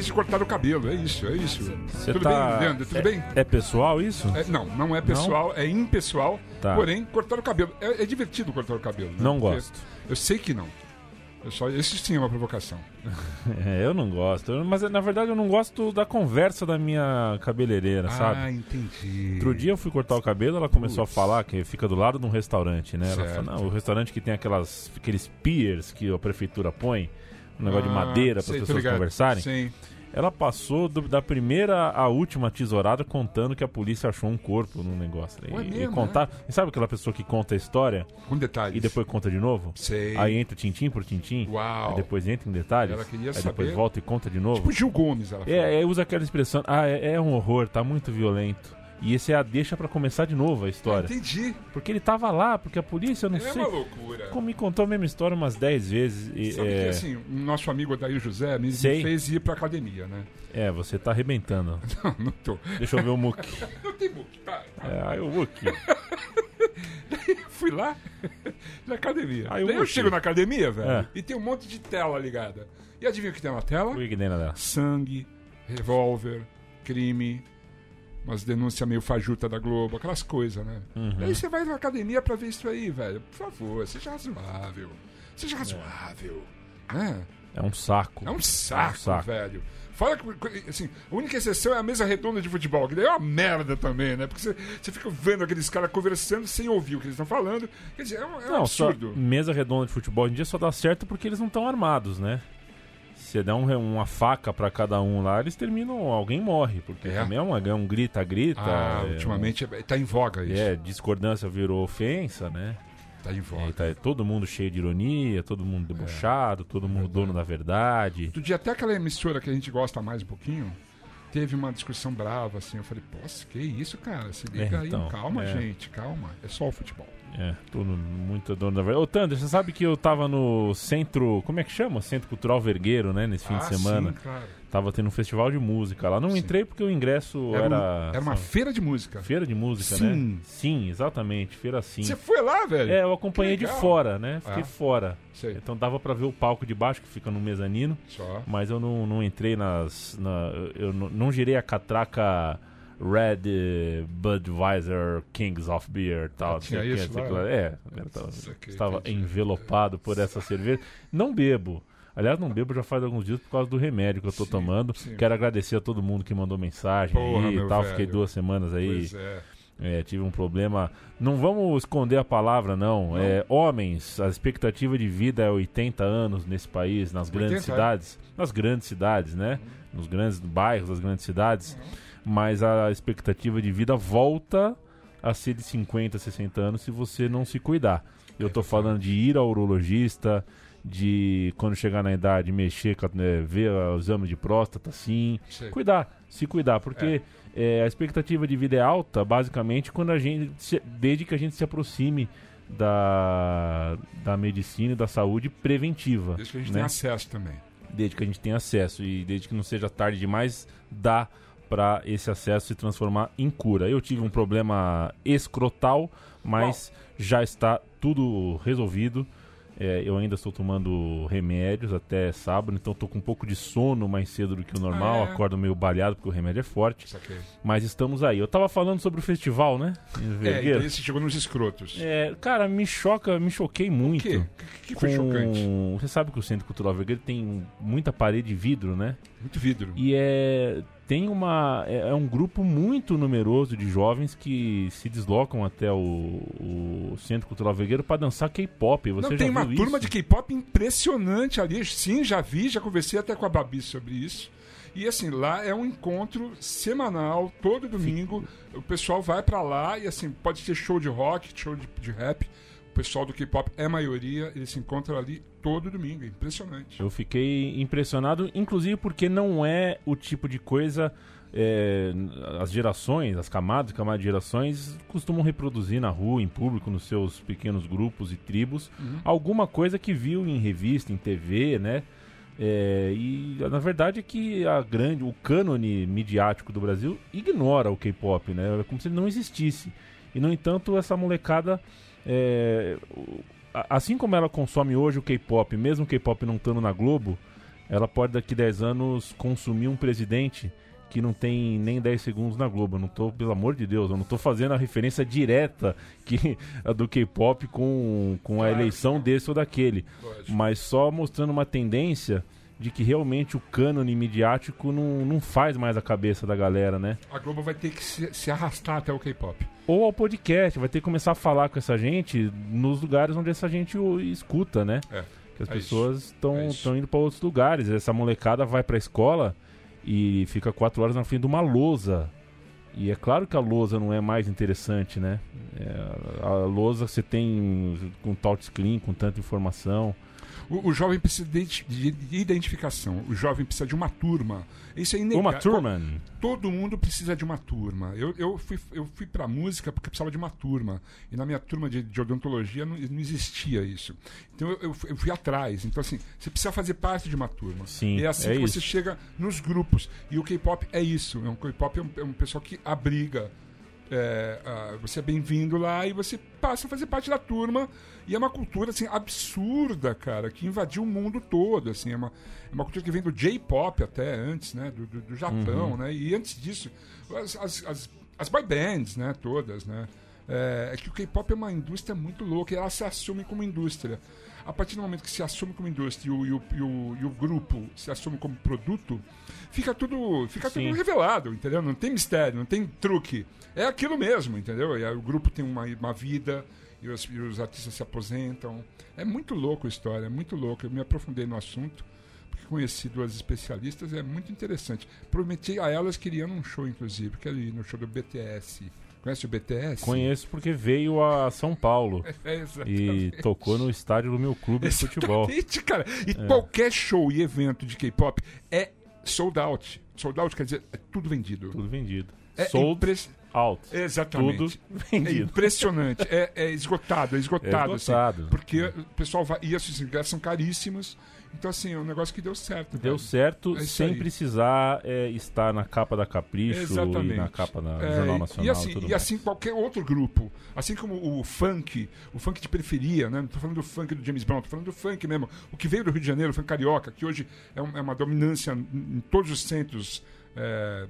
Vez de cortar o cabelo, é isso, é isso. Você Tudo tá... bem, Leandro? Tudo é, bem? É pessoal isso? É, não, não é pessoal, é impessoal. Tá. Porém, cortar o cabelo. É, é divertido cortar o cabelo. né? Não Porque gosto. Eu sei que não. Eu só, esse sim é uma provocação. É, eu não gosto. Eu- Mas na verdade eu não gosto da conversa da minha cabeleireira, sabe? Ah, entendi. Outro dia eu fui cortar o cabelo, ela começou Putz. a falar que fica do lado de um restaurante, né? Ela Certo. falou, não, o restaurante que tem aquelas, aqueles piers que a prefeitura põe, um negócio de Ah, madeira para as pessoas conversarem. Sim. Ela passou do- da primeira à última tesourada contando que a polícia achou um corpo no negócio. Ué, e, mesmo, e contar, e sabe aquela pessoa que conta a história Com detalhes. e depois conta de novo? Sei. Aí entra tintim por tintim, Uau. aí depois entra em detalhes, Ela queria aí depois saber. volta e conta de novo. Tipo Gil Gomes, ela falou. É, é, usa aquela expressão, ah, é, é um horror, tá muito violento. E esse é a deixa pra começar de novo a história. Entendi. Porque ele tava lá, porque a polícia, eu não É sei. uma loucura. Como me contou a mesma história umas 10 vezes. E, Sabe é, que assim, o nosso amigo Adair José me, Sei. fez ir pra academia, né? é, você tá arrebentando. Não, não tô. Deixa eu ver o Muki. Não tem book, tá? É, aí o Muki. Fui lá na academia. Aí eu Daí eu chego na academia, velho, É. e tem um monte de tela ligada. E adivinha o que tem na tela? O que tem na dela? Sangue, revólver, crime, umas denúncias meio fajuta da Globo, aquelas coisas, né? Uhum. Daí você vai na academia pra ver isso aí, velho. Por favor, seja razoável. Seja razoável. Né? É um saco. É um saco, saco. velho. Fala que, assim, a única exceção é a mesa redonda de futebol, que daí é uma merda também, né? Porque você, fica vendo aqueles caras conversando sem ouvir o que eles estão falando. Quer dizer, é um, é um Não, só absurdo. mesa redonda de futebol hoje em dia só dá certo porque eles não estão armados, né? Você der um- uma faca pra cada um lá, eles terminam, alguém morre, porque É? também é, uma, é um grita-grita. Ah, é, ultimamente é, tá em voga um- isso. é, discordância virou ofensa, né? Tá em voga. tá todo mundo cheio de ironia, todo mundo debochado, todo mundo dono da verdade. Outro dia, até aquela emissora que a gente gosta mais um pouquinho, teve uma discussão brava, assim. Eu falei, poxa, que isso, cara? Se liga É, aí, então, calma, é. gente, calma. É só o futebol. É, todo muito dono da verdade. Ô, Tander, você sabe que eu tava no centro. Como é que chama? Centro Cultural Vergueiro, né? Nesse fim de Ah, semana. Sim, claro. Tava tendo um festival de música lá. Não Sim. entrei porque o ingresso Era, era. um- era uma sabe, feira de música. feira de música, Sim. né? Sim, exatamente. Feira sim. Você foi lá, velho? É, eu acompanhei de fora, né? Fiquei Ah. fora. Sei. Então dava pra ver o palco de baixo que fica no mezanino. Só. Mas eu não, não entrei nas. na- eu não, não girei a catraca Red eh, Budweiser Kings of Beer e tal. Ah, tinha que, isso lá? que lá. É, eu tava- estava envelopado por essa cerveja. Não bebo. Aliás, não bebo já faz alguns dias por causa do remédio que eu tô Sim, tomando. sim. Quero agradecer a todo mundo que mandou mensagem Porra, aí e tal. velho. Fiquei duas semanas aí. Pois é. É, tive um problema. Não vamos esconder a palavra, não. Não. É, homens, a expectativa de vida é 80 anos nesse país, nas grandes 80, cidades. Nas grandes cidades, né? Nos grandes bairros das grandes cidades. Mas a expectativa de vida volta a ser de 50, 60 anos se você não se cuidar. Eu tô falando de ir ao urologista, de quando chegar na idade mexer, né, ver o exame de próstata, sim. Cuidar, se cuidar, porque é, a expectativa de vida é alta, basicamente, quando a gente se- desde que a gente se aproxime da, da medicina e da saúde preventiva. Desde que a gente né? tem acesso também. Desde que a gente tenha acesso e desde que não seja tarde demais, dá para esse acesso se transformar em cura. Eu tive um problema escrotal, mas já está tudo resolvido. É, eu ainda estou tomando remédios até sábado, então estou com um pouco de sono mais cedo do que o normal. Ah, é? Acordo meio baleado porque o remédio é forte. Mas estamos aí. Eu tava falando sobre o festival, né? É, Vergueiro. então esse chegou nos escrotos. É, cara, me choca, me choquei muito. O quê? Que, que foi com- chocante? Você sabe que o Centro Cultural Vergueiro tem muita parede de vidro, né? Muito vidro. E é tem uma é, é um grupo muito numeroso de jovens que se deslocam até o, o Centro Cultural Vergueiro para dançar K-pop. Você Não, tem uma viu turma isso? de K-pop impressionante ali. Sim, já vi, já conversei até com a Babi sobre isso. E assim, lá é um encontro semanal, todo domingo. O pessoal vai pra lá e assim, pode ter show de rock, show de, de rap. O pessoal do K-pop é maioria, eles se encontram ali todo domingo. É impressionante. Eu fiquei impressionado, inclusive porque não é o tipo de coisa. é, as gerações, as camadas, camadas de gerações costumam reproduzir na rua, em público, nos seus pequenos grupos e tribos, alguma coisa que viu em revista, em TV, né? É, e na verdade é que a grande, o cânone midiático do Brasil ignora o K-pop, né? É como se ele não existisse. E no entanto, essa molecada, é, assim como ela consome hoje o K-pop, mesmo o K-pop não estando na Globo, ela pode daqui 10 anos consumir um presidente que não tem nem 10 segundos na Globo. Eu não tô, pelo amor de Deus, eu não tô fazendo a referência direta que do K-pop com, com a Claro. eleição desse ou daquele Lógico. mas só mostrando uma tendência de que realmente o cânone midiático não, não faz mais a cabeça da galera, né? A Globo vai ter que se, se arrastar até o K-pop. Ou ao podcast, vai ter que começar a falar com essa gente nos lugares onde essa gente o escuta, né? É. Que as É pessoas estão É indo para outros lugares. Essa molecada vai pra escola e fica quatro horas na frente de uma lousa. E é claro que a lousa não é mais interessante, né? É, a lousa você tem com touchscreen, com tanta informação. O, o jovem precisa de, identi- de identificação. O jovem precisa de uma turma. Isso é inegável. Uma turma. Todo mundo precisa de uma turma. Eu, eu fui, eu fui pra música porque precisava de uma turma. E na minha turma de, de odontologia não, não existia isso. Então eu, eu fui- eu fui atrás. Então, assim, você precisa fazer parte de uma turma. Sim, E é assim é que isso. você chega nos grupos. E o K-pop é isso. É um K-pop é um, é um pessoal que abriga. É, ah, você é bem-vindo lá e você passa a fazer parte da turma. E é uma cultura assim, absurda, cara, que invadiu o mundo todo. Assim, é, uma, é uma cultura que vem do J-pop até antes, né? Do, do, do Japão, né? E antes disso, as, as, as, as boy bands, né? Todas, né? É, é que o K-pop é uma indústria muito louca e ela se assume como indústria. A partir do momento que se assume como indústria e o, e o, e o, e o grupo se assume como produto, fica tudo, fica Sim. tudo revelado, entendeu? Não tem mistério, não tem truque. É aquilo mesmo, entendeu? E o grupo tem uma, uma vida e os, e os artistas se aposentam. É muito louco a história, é muito louco. Eu me aprofundei no assunto, porque conheci duas especialistas, é muito interessante. Prometi a elas que iriam num show, inclusive, que ir no show do BTS. Conhece o BTS? Conheço porque veio a São Paulo É, e exatamente. tocou no estádio do meu clube de futebol. É. Cara. E qualquer show e evento de K-pop é sold out. Sold out quer dizer, é tudo vendido. Tudo vendido. É Sold impres- out. Exatamente. Tudo É vendido. impressionante. É, é esgotado, é esgotado. É assim. esgotado. porque o pessoal vai. E esses ingressos são caríssimos. Então, assim, é um negócio que deu certo. Deu velho. certo É sem aí. precisar é, estar na capa da Capricho Exatamente. e na capa da É, Jornal e- Nacional E assim, e mais. assim qualquer outro grupo. Assim como o funk, o funk de periferia, né? Não tô falando do funk do James Brown, tô falando do funk mesmo. O que veio do Rio de Janeiro, o funk carioca, que hoje é, um- é uma dominância em em todos os centros é,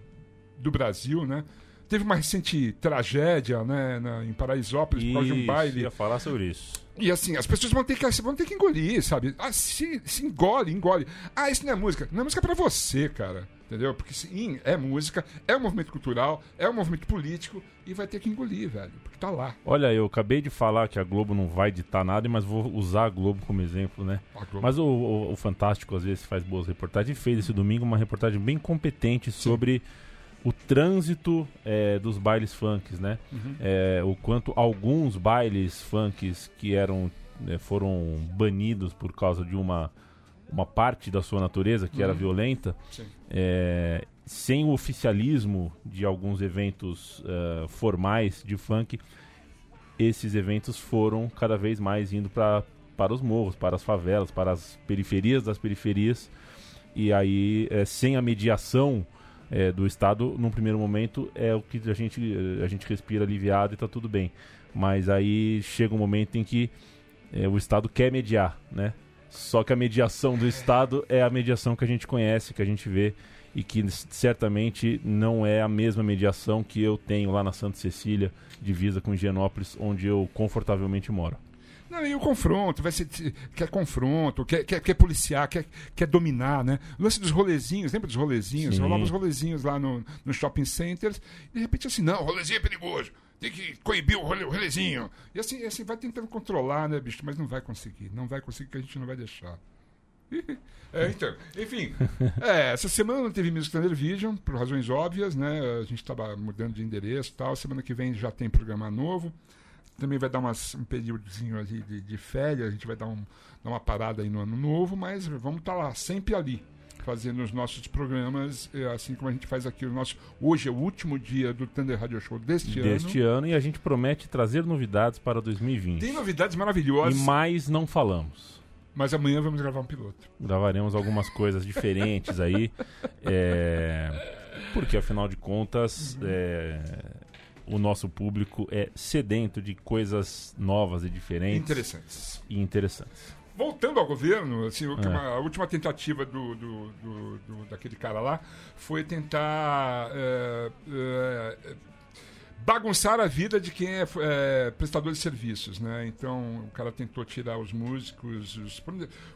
do Brasil, né? Teve uma recente tragédia, né, na- em Paraisópolis, por causa de um Isso, baile. ia falar sobre isso. E assim, as pessoas vão ter que, vão ter que engolir, sabe? Ah, se, se engole, engole. Ah, isso não é música. Não é música pra você, cara. Entendeu? Porque sim, é música, é um movimento cultural, é um movimento político e vai ter que engolir, velho. Porque tá lá. Olha, eu acabei de falar que a Globo não vai ditar nada, mas vou usar a Globo como exemplo, né? Mas o, o- o Fantástico às vezes faz boas reportagens e fez esse domingo uma reportagem bem competente sobre o trânsito é, dos bailes funks, né? Uhum. É, o quanto alguns bailes funks que eram né, foram banidos por causa de uma uma parte da sua natureza que era Uhum. violenta, Sim. é, sem o oficialismo de alguns eventos eh, formais de funk, esses eventos foram cada vez mais indo pra, para os morros, para as favelas, para as periferias das periferias. E aí, eh, sem a mediação é, do Estado, num primeiro momento, é o que a gente, a gente respira aliviado e está tudo bem. Mas aí chega um momento em que é, o Estado quer mediar, né? Só que a mediação do Estado é a mediação que a gente conhece, que a gente vê e que certamente não é a mesma mediação que eu tenho lá na Santa Cecília, divisa com Higienópolis, onde eu confortavelmente moro. Não, e o confronto, vai ser, quer confronto, quer, quer, quer policiar, quer, quer dominar, né? O lance dos rolezinhos, lembra dos rolezinhos? Sim. Rolava os rolezinhos lá no, no shopping centers, e de repente assim, não, o rolezinho é perigoso, tem que coibir o, role, o rolezinho. E assim, assim, vai tentando controlar, né, bicho? Mas não vai conseguir, não vai conseguir que a gente não vai deixar. É, então, enfim, é, essa semana não teve Music Thunder Vision, por razões óbvias, né? A gente estava mudando de endereço e tal. Semana que vem já tem programa novo. Também vai dar umas, um períodozinho ali de, de férias, a gente vai dar, um, dar uma parada aí no ano novo, mas vamos estar lá, sempre ali, fazendo os nossos programas, é, assim como a gente faz aqui o nosso. Hoje é o último dia do Thunder Radio Show deste, Deste ano. ano, e a gente promete trazer novidades para 2020. Tem novidades E maravilhosas, mais não falamos. mas amanhã vamos gravar um piloto. Gravaremos algumas coisas diferentes aí. é, porque afinal de contas, é, o nosso público é sedento de coisas novas e diferentes Interessantes. e interessantes. Voltando ao governo, assim, o que É. a última tentativa do, do- do- do- daquele cara lá foi tentar é, é, bagunçar a vida de quem é, é, prestador de serviços, né? Então o cara tentou tirar os músicos, os,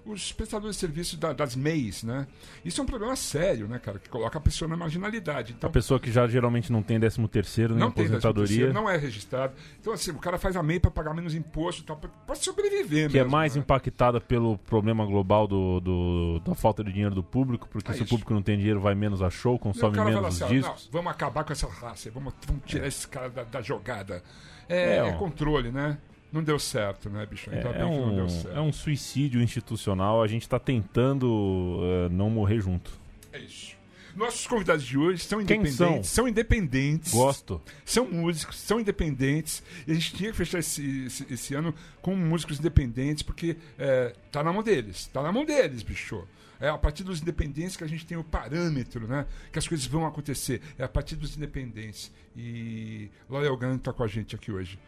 os prestadores de serviços da- das MEIs, né? Isso é um problema sério, né, cara? Que coloca a pessoa na marginalidade. Então A pessoa que já geralmente não tem 13 terceiro nem aposentadoria, não é registrado. Então assim, o cara faz a MEI para pagar menos imposto, e tal, pra sobreviver que é mesmo, mais né? impactada pelo problema global do, do- da falta de dinheiro do público, porque É se o isso. público não tem dinheiro, vai menos a show, o consome menos assim, discos. não, vamos acabar com essa raça, vamos, vamos tirar esse cara da, da jogada. É, É, é controle, né? Não deu certo, né, bicho? Ainda É, é que não deu um, certo. é um suicídio institucional, a gente está tentando eh, não morrer junto. É isso. Nossos convidados de hoje são independentes. são? independentes. Gosto. São músicos, são independentes. E a gente tinha que fechar esse, esse, esse ano com músicos independentes, porque é, tá na mão deles. Tá na mão deles, bicho. É a partir dos independentes que a gente tem o parâmetro, né? Que as coisas vão acontecer. É a partir dos independentes. E Loyal Gun tá com a gente aqui hoje.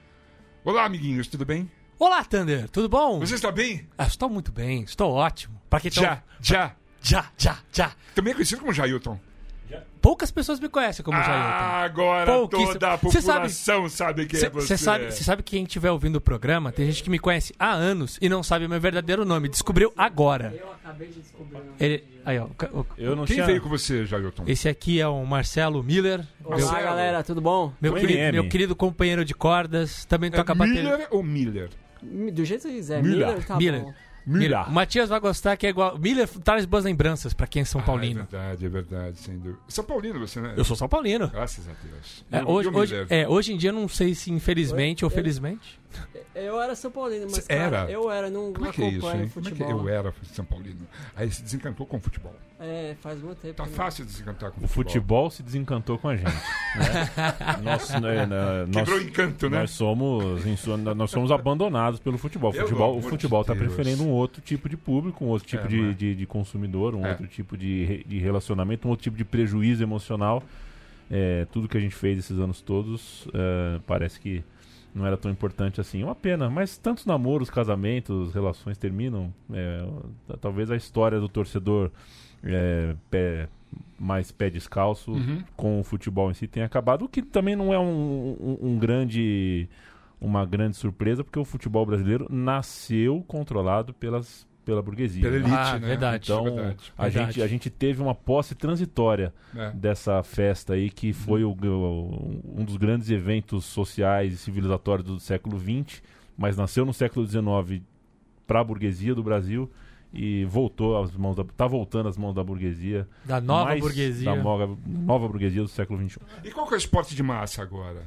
Olá, amiguinhos, tudo bem? Olá, Thunder, tudo bom? Você está bem? Ah, estou muito bem, estou ótimo. Pra quem tão- Já, já. já, já. Também é conhecido como Jailton. Poucas pessoas me conhecem como Jailton. Ah, agora Pouquíssimo. toda a Cê sabe- população sabe, quem é você. Você sabe, cê sabe que quem estiver ouvindo o programa, tem gente que me conhece há anos e não sabe o meu verdadeiro nome. Descobriu agora. Eu acabei de descobrir. Ele, aí, ó, o- o- Eu não Quem tinha... veio com você, Jailton? esse aqui é o Marcelo Miller, Olá, Marcelo. galera, tudo bom? meu, querido, meu querido companheiro de cordas. Também toca É bateria. Miller ou Miller? Do jeito que você quiser. Miller. Miller, tá Miller. bom. Miller. O Matias vai gostar que é igual. Miller traz boas lembranças pra quem é São Ah, Paulino. é verdade, é verdade, sem dúvida. São Paulino você, né? Eu sou São Paulino. Graças a Deus. É, E hoje, e hoje, é, hoje em dia eu não sei se infelizmente ou felizmente. Eu era São Paulino, mas Você cara, era? eu era, não, Como não é que é isso, hein? Como é que futebol. eu era São Paulino? Aí se desencantou com o futebol. É, faz muito tempo. Tá fácil desencantar com O futebol se desencantou com a gente. né? nós, né, né, nós- Quebrou o encanto, né? Nós somos, em sua- nós somos abandonados pelo futebol. O futebol, o futebol de está Deus. preferendo um outro tipo de público, um outro tipo É, de, é? de, de consumidor, um É. outro tipo de, de relacionamento, um outro tipo de prejuízo emocional. É, tudo que a gente fez esses anos todos é, parece que não era tão importante assim. É uma pena, mas tantos namoros, casamentos, relações terminam. é, talvez a história do torcedor é, pé, mais pé descalço Uhum. com o futebol em si tenha acabado, o que também não é um, um- um grande uma grande surpresa, porque o futebol brasileiro nasceu controlado pelas, pela burguesia. Pela elite, Ah, né? verdade. Então, verdade. a Verdade. gente, a gente teve uma posse transitória É. dessa festa aí, que foi o- o- um dos grandes eventos sociais e civilizatórios do século XX, mas nasceu no século XIX para a burguesia do Brasil e voltou às mãos da, tá voltando às mãos da burguesia, Da nova burguesia. da nova, nova burguesia do século XXI. E qual que é o esporte de massa agora?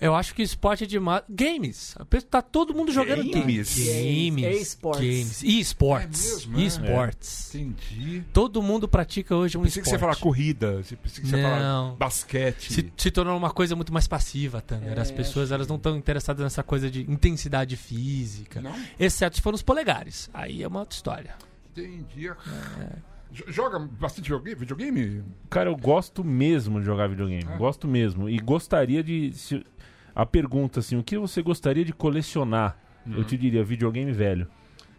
Eu acho que esporte é demais. Games. A pessoa- Tá todo mundo jogando Games? games. Games. E-sports. Games. E-sports. É mesmo, é? E-sports. Entendi. Todo mundo pratica hoje um Pensei que você falar esporte. corrida, pensei que você falar Não. basquete. Se, se tornou uma coisa muito mais passiva, Tanner. É, As pessoas elas não estão interessadas nessa coisa de intensidade física. Não? Exceto se for nos polegares. Aí é uma outra história. Entendi. Jo- Joga bastante videogame? videogame? Cara, eu gosto mesmo de jogar videogame. É? Gosto mesmo. E gostaria de. se- a pergunta, assim, o que você gostaria de colecionar? Eu te diria videogame velho.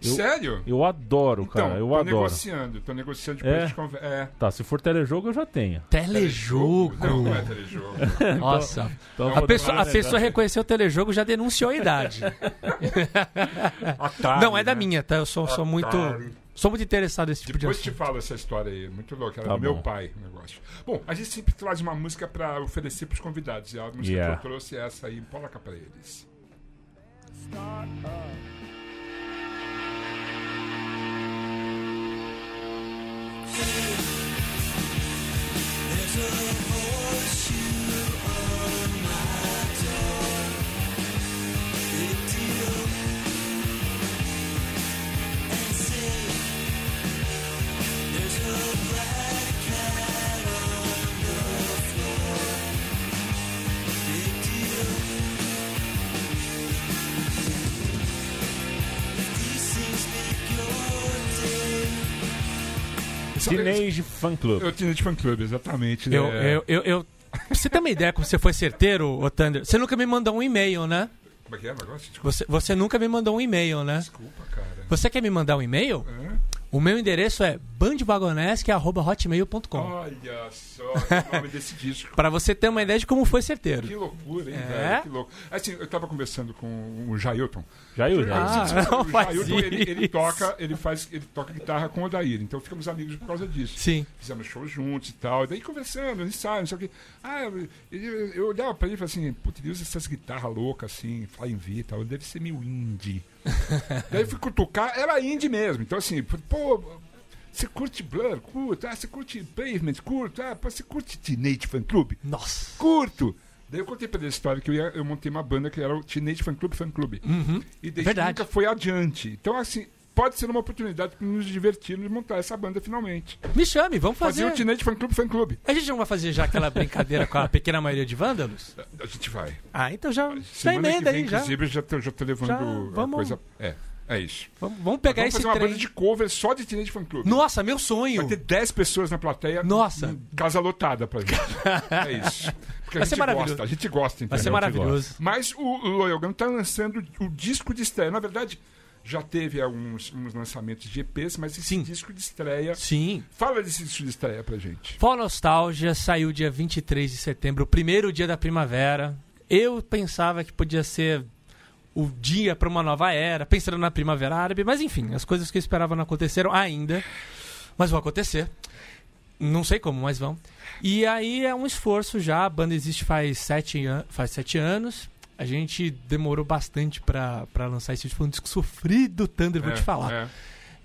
Eu- Sério? Eu adoro, Então, cara. Eu tô adoro. negociando, tô negociando depois É? de conver... É. Tá, se for telejogo, eu já tenho. Telejogo. Não, não é telejogo. Nossa. Então, A vou pessoa, a pessoa reconheceu o telejogo já denunciou a idade. Atari, Não, é da né? minha, tá? Eu sou, sou muito. Sou muito interessado nesse tipo Depois de te assunto. falo essa história aí, muito louca. Era Tá do meu bom. pai o negócio. Bom, a gente sempre traz uma música pra oferecer pros convidados. E a música Yeah. que eu trouxe é essa aí, coloca pra eles. There's a voice Teenage Fan Club. Eu tinha de fã clube, exatamente. Eu, é... eu, eu, eu- você ter uma ideia como você foi certeiro, ô Thunder, você nunca me mandou um e-mail, né? Como é que é o negócio? Desculpa, Você, você nunca me mandou um e-mail, né? desculpa cara. Você quer me mandar um e-mail? Hã? O meu endereço é bandvagonesque.hotmail.com Olha só o nome desse disco. Pra você ter uma ideia de como foi certeiro. Que loucura, hein, É? velho? Que louco. Assim, eu tava conversando com o Jailton. Jair. Ah, não o Jailton, ele, ele toca, ele faz, ele toca guitarra com o Odair. Então ficamos amigos por causa disso. Sim. Fizemos shows juntos e tal. E daí conversando, ensaio, não sei o quê. Ah, eu, eu, eu olhava pra ele e falava assim, putz, ele usa essas guitarras loucas assim, Flying V e tal. Deve ser meio indie. daí eu fui cutucar, era indie mesmo. Então assim, pô, você curte Blur? Curto. Ah, você curte Pavement? Curto. Ah, você curte Teenage Fan Club? Nossa. Curto! Daí eu contei pra ele a história que eu, ia, eu montei uma banda que era o Teenage Fan Club Fan Club. Uhum. E daí Verdade. nunca foi adiante. Então, assim, pode ser uma oportunidade para nos divertirmos e montar essa banda finalmente. Me chame, vamos Fazer, fazer. o Teenage Fan Club Fan Club. A gente não vai fazer já aquela brincadeira com a pequena maioria de vândalos? A gente vai. Ah, então já, Semana emenda que vem, aí, já. inclusive, eu já tô, já tô levando Já, a vamos- coisa. É, é isso. Vamos, vamos pegar Vamos esse fazer uma trem. banda de cover só de Teenage Fan Club. Nossa, meu sonho. Vai ter 10 pessoas na plateia. Nossa. Casa lotada pra gente. é isso. Porque a Vai ser gente maravilhoso. gosta, a gente gosta, entendeu? Vai ser maravilhoso. Mas o Loyal Gun tá lançando o disco de estreia. Na verdade, já teve alguns uns lançamentos de EPs, mas esse Sim. disco de estreia. Sim. Fala desse disco de estreia pra gente. For Nostalgia saiu dia 23 de setembro, o primeiro dia da primavera. Eu pensava que podia ser o dia para uma nova era, pensando na primavera árabe, mas enfim, as coisas que eu esperava não aconteceram ainda, mas vão acontecer. Não sei como, mas vão. E aí é um esforço já, a banda existe faz sete, faz sete anos. A gente demorou bastante pra lançar esse disco, foi um disco sofrido, Thunder, vou É, te falar. É,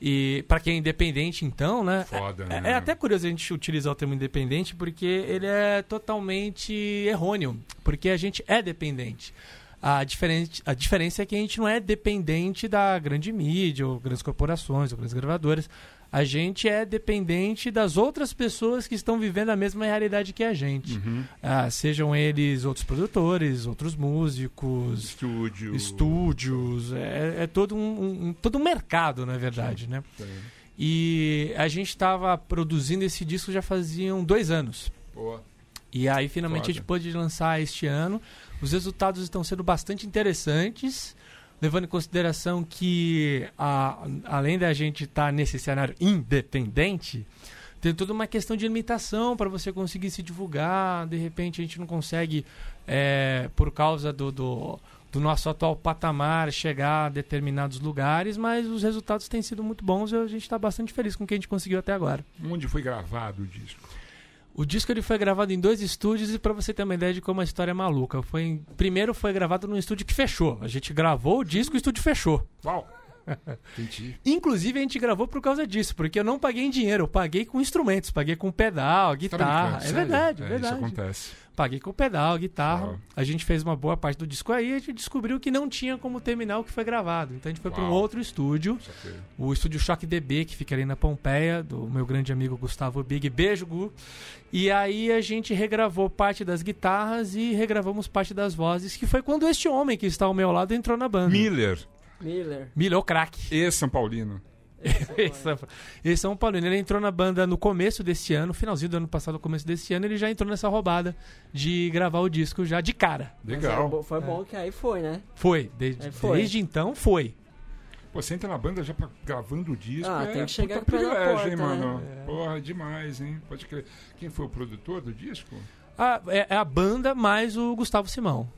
E pra quem é independente, então, né? foda, É, né? é até curioso a gente utilizar o termo independente porque ele é totalmente errôneo, porque a gente é dependente. A, diferente, a diferença é que a gente não é dependente da grande mídia, ou grandes corporações, ou grandes gravadoras. A gente é dependente das outras pessoas que estão vivendo a mesma realidade que a gente. Uhum. Ah, sejam eles outros produtores, outros músicos, Estúdio. estúdios, é, é todo, um, um- todo um mercado, na verdade, né? E a gente estava produzindo esse disco já faziam dois anos. Boa. E aí finalmente a Foda. gente pôde lançar este ano. Os resultados estão sendo bastante interessantes, levando em consideração que a- além da gente estar nesse cenário independente, tem toda uma questão de limitação para você conseguir se divulgar. De repente a gente não consegue, é, por causa do, do, do nosso atual patamar, chegar a determinados lugares, mas os resultados têm sido muito bons e a gente está bastante feliz com o que a gente conseguiu até agora. Onde foi gravado o disco? O disco ele foi gravado em dois estúdios e pra você ter uma ideia de como a história é maluca. Foi primeiro foi gravado num estúdio que fechou. A gente gravou o disco e o estúdio fechou. Uau! Entendi. Inclusive a gente gravou por causa disso, porque eu não paguei em dinheiro, eu paguei com instrumentos, paguei com pedal, Tá guitarra. brincando, é verdade, é É, verdade. Isso acontece. Paguei com pedal, guitarra. Uau. A gente fez uma boa parte do disco aí e a gente descobriu que não tinha como terminar o que foi gravado. Então a gente foi para um outro estúdio, o estúdio Choque DB, que fica ali na Pompeia, do meu grande amigo Gustavo Big. Beijo, Gu. E aí a gente regravou parte das guitarras e regravamos parte das vozes, que foi quando este homem que está ao meu lado entrou na banda. Miller, Miller. Miller, o craque. e São Paulino. É São Paulino. Ele entrou na banda no começo desse ano, finalzinho do ano passado, começo desse ano, ele já entrou nessa roubada de gravar o disco já de cara. Mas Legal. é bo- foi bom que aí foi, né? Foi. Desde, É, foi. desde então, foi. Pô, você entra na banda já pra, gravando o disco. Ah, é tem que chegar puta privilégio, hein, porta, né? mano? Porra, demais, hein? Pode crer. Quem foi o produtor do disco? Ah, é, é a banda mais o Gustavo Simão.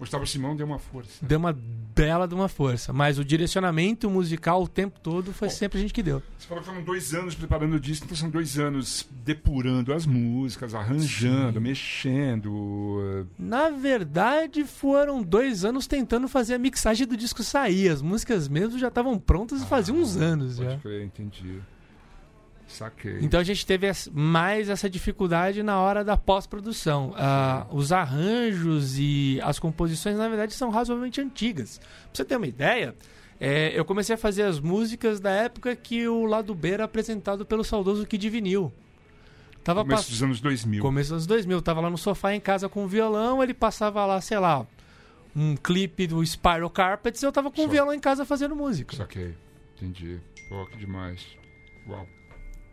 Gustavo Simão deu uma força. Deu uma bela de uma força. Mas o direcionamento musical o tempo todo foi sempre a gente que deu. Você falou que foram dois anos preparando o disco, então são dois anos depurando as músicas, arranjando, mexendo. Na verdade, foram dois anos tentando fazer a mixagem do disco sair. As músicas mesmo já estavam prontas fazia uns anos já. Pode crer, entendi. Saquei. Então a gente teve mais essa dificuldade na hora da pós-produção. Ah, os arranjos e as composições, na verdade, são razoavelmente antigas. Pra você ter uma ideia, é, eu comecei a fazer as músicas da época que o lado B era apresentado pelo saudoso Kid Vinil. Tava Começo pass- dos anos 2000. Começo dos 2000, tava lá no sofá em casa com o violão, ele passava lá, sei lá, um clipe do Spiral Carpets, eu tava com o Só. violão em casa fazendo música. Saquei. Entendi. Pô, que demais. Uau.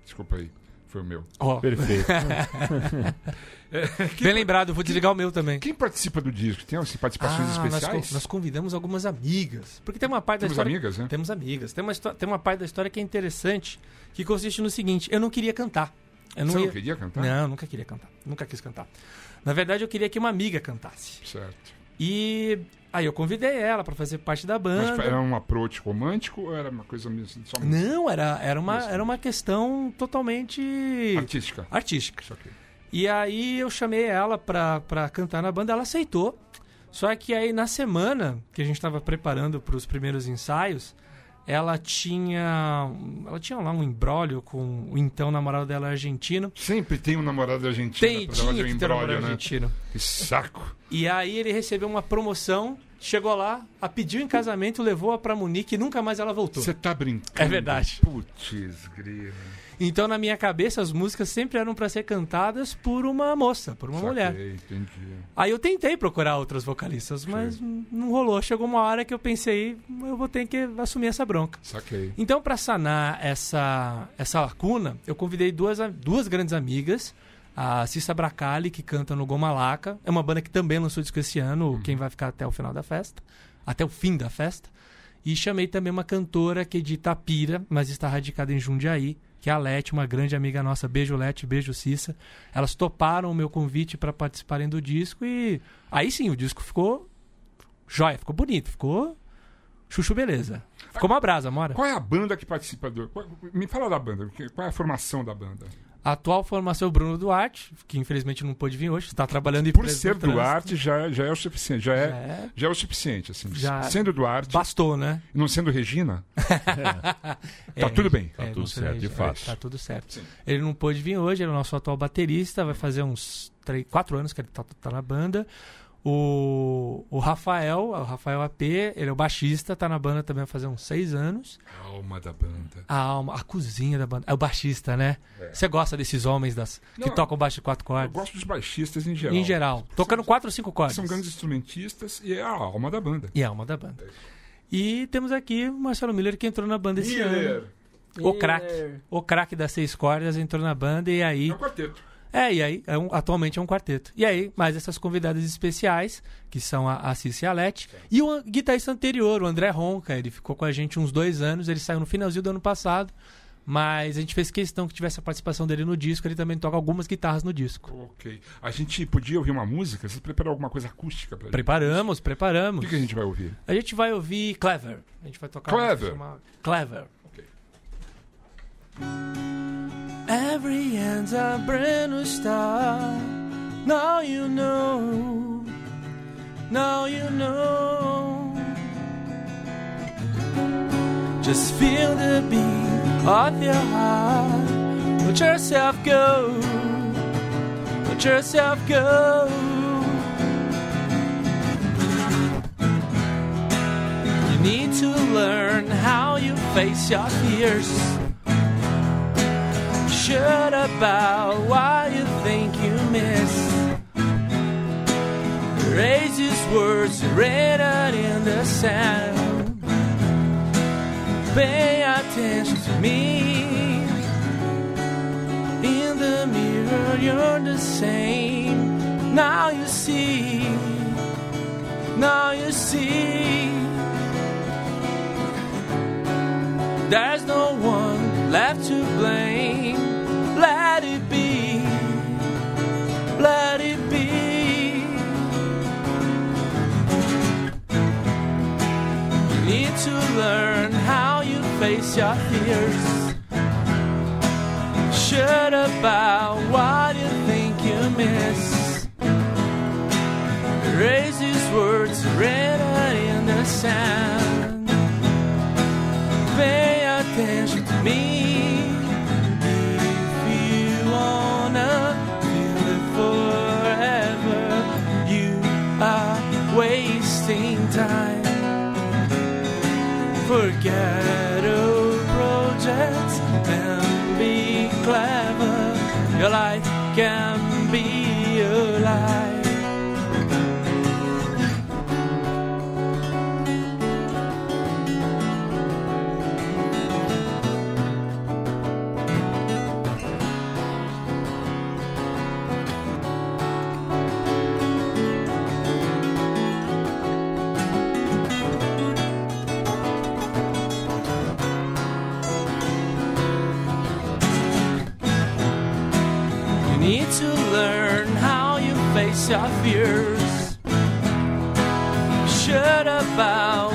Desculpa aí. Foi o meu. Ó, Perfeito. bem lembrado, vou desligar o meu também. Quem participa do disco? Tem assim, participações Ah, nós, especiais? con- nós convidamos algumas amigas. Porque tem uma parte Temos da história. amigas, né? Temos amigas. Tem uma, tem uma parte da história que é interessante, que consiste no seguinte: eu não queria cantar. Eu não Você ia... não queria cantar? Não, nunca queria cantar. Nunca quis cantar. Na verdade, eu queria que uma amiga cantasse. Certo. E aí eu convidei ela pra fazer parte da Mas banda. era um approach romântico ou era uma coisa mesmo? Não, era, era, uma, era uma questão totalmente artística? artística. E aí eu chamei ela pra, pra cantar na banda, ela aceitou. Só que aí na semana que a gente tava preparando pros primeiros ensaios, ela tinha. Ela tinha lá um embrólio com o então namorado dela argentino. Sempre tem um namorado argentino Tem, tinha um embrólio, né? argentino. Que saco. E aí ele recebeu uma promoção, chegou lá, a pediu em casamento, levou-a pra Munique e nunca mais ela voltou. Você tá brincando? É verdade. Putz, grilo. Então na minha cabeça as músicas sempre eram pra ser cantadas por uma moça, por uma mulher. Saquei, entendi. Aí eu tentei procurar outras vocalistas, mas não rolou. Chegou uma hora que eu pensei, eu vou ter que assumir essa bronca. Saquei. Então, pra sanar essa, essa lacuna, eu convidei duas, duas grandes amigas. A Cissa Bracali, que canta no Goma Laca. É uma banda que também lançou disco esse ano, quem vai ficar até o final da festa. Até o fim da festa. E chamei também uma cantora que é de Itapira, mas está radicada em Jundiaí, que é a Lete, uma grande amiga nossa. Beijo, Lete, beijo, Cissa. Elas toparam o meu convite para participarem do disco e aí sim, o disco ficou jóia, ficou bonito, ficou chuchu beleza. Ficou uma brasa, mora. Qual é a banda que participa do. Me fala da banda. Qual é a formação da banda? A atual formação é o Bruno Duarte, que infelizmente não pôde vir hoje, está trabalhando em Por ser. Duarte já, já é o suficiente. Já é, É, já é o suficiente, assim. Já- Sendo Duarte, bastou, né? não sendo Regina, tá É, tudo bem. Tá É, tudo certo, de é, fato. Tá tudo certo. Sim. Ele não pôde vir hoje, ele é o nosso atual baterista, vai fazer uns 3, 4 anos que ele tá, tá na banda. O, o Rafael, o Rafael AP, ele é o baixista, tá na banda também fazer uns 6 anos. A alma da banda. A alma, a cozinha da banda. É o baixista, né? Você gosta desses homens das, que Não, tocam baixo de quatro Eu cordas? gosto dos baixistas em geral. Em geral. Tocando quatro ou cinco cordas. São grandes instrumentistas e é a alma da banda. E a alma da banda. E temos aqui o Marcelo Miller que entrou na banda esse ano. O craque. Miller. O craque das seis cordas entrou na banda e aí. É o quarteto. É, e aí, é um- atualmente é um quarteto. E aí, mais essas convidadas especiais, que são a, a Cici e a Lete. E o guitarrista anterior, o André Ronca, ele ficou com a gente uns dois anos, ele saiu no finalzinho do ano passado. Mas a gente fez questão que tivesse a participação dele no disco, ele também toca algumas guitarras no disco. Ok. A gente podia ouvir uma música? Você preparou alguma coisa acústica pra gente? Preparamos, O preparamos. que, que a gente vai ouvir? A gente vai ouvir Clever. A gente vai tocar uma Clever? chamada Clever. Ok. Every end's a brand new start. Now you know. Now you know. Just feel the beat of your heart. Let yourself go. Let yourself go. You need to learn how you face your fears. Shut about why you think you miss. Raise these words written in the sand. Pay attention to me. In the mirror, you're the same. Now you see. Now you see. There's no one left to blame. Let it be. Let it be. You need to learn how you face your fears. Shut about what you think you miss. Erase these words written in the sand. Pay attention to me. Forget old projects and be clever. Your life can be alive. You our fears shut up bowed.